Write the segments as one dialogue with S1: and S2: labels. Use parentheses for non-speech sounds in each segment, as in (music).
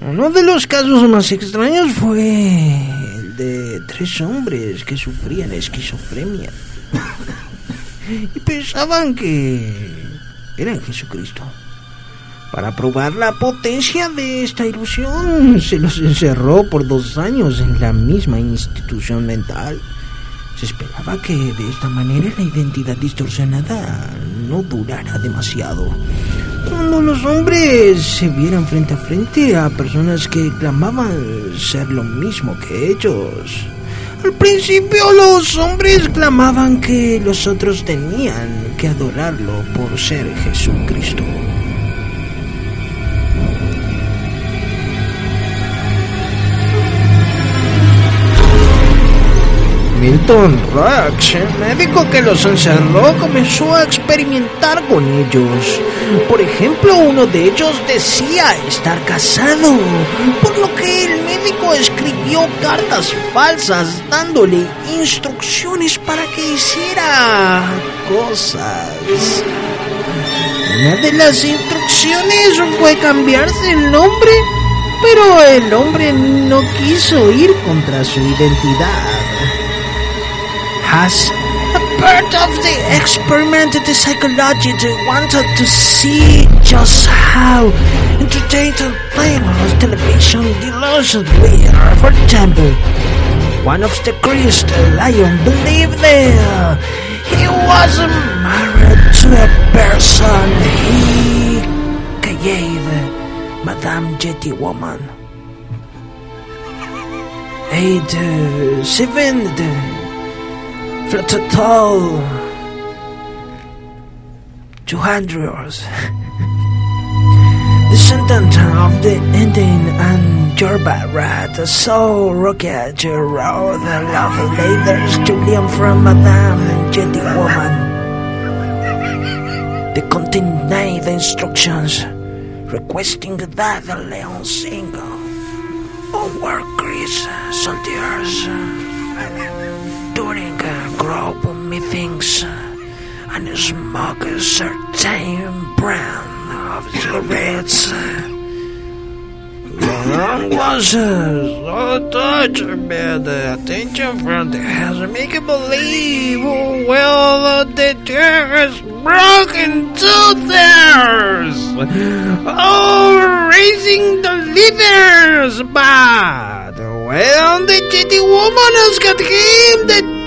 S1: Uno de los casos más extraños fue el de tres hombres que sufrían esquizofrenia (laughs) y pensaban que eran Jesucristo. Para probar la potencia de esta ilusión, se los encerró por dos años en la misma institución mental. Se esperaba que de esta manera la identidad distorsionada no durara demasiado. Cuando los hombres se vieran frente a frente a personas que clamaban ser lo mismo que ellos. Al principio los hombres clamaban que los otros tenían que adorarlo por ser Jesucristo. Milton Rax, el médico que los encerró, comenzó a experimentar con ellos. Por ejemplo, uno de ellos decía estar casado, por lo que el médico escribió cartas falsas dándole instrucciones para que hiciera cosas. Una de las instrucciones fue cambiarse el nombre, pero el hombre no quiso ir contra su identidad. As a part of the experiment, in the They wanted to see just how entertained and famous television delusions were. For example, one of the Christ lion believed there. he wasn't married to a person he gave Madame Yeti Woman. Eight, uh, seven, Flatotol. Two hundred. the sentence of the Indian and Jorba rat so rocket wrote the love letters to Liam from Madame Yeti Woman. They contained the instructions requesting that the Leon sing on workers, soldiers during a group and smoke a certain brown of cigarettes. Leon was uh, so touched by the attention from the house, making believe well the doors broke into theirs. Oh, raising the leaders, but well, the jitty woman has got him to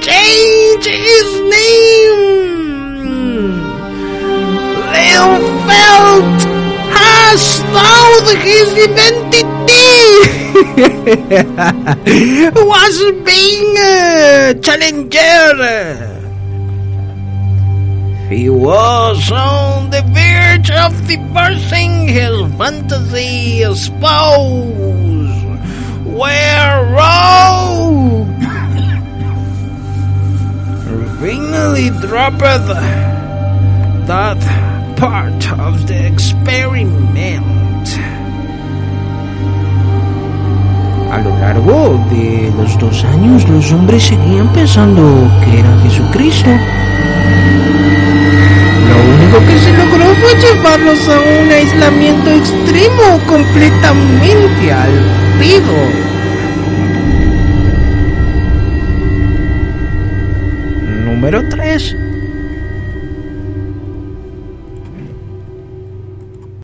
S1: change his name. Leon felt as though his identity (laughs) was being uh, challenged. He was on the verge of divorcing his fantasy spouse. Where rogue finally dropped that part of the experiment. A lo largo de los dos años, los hombres seguían pensando que era Jesucristo. Lo único que se logró fue llevarlos a un aislamiento extremo completamente al pido. 3.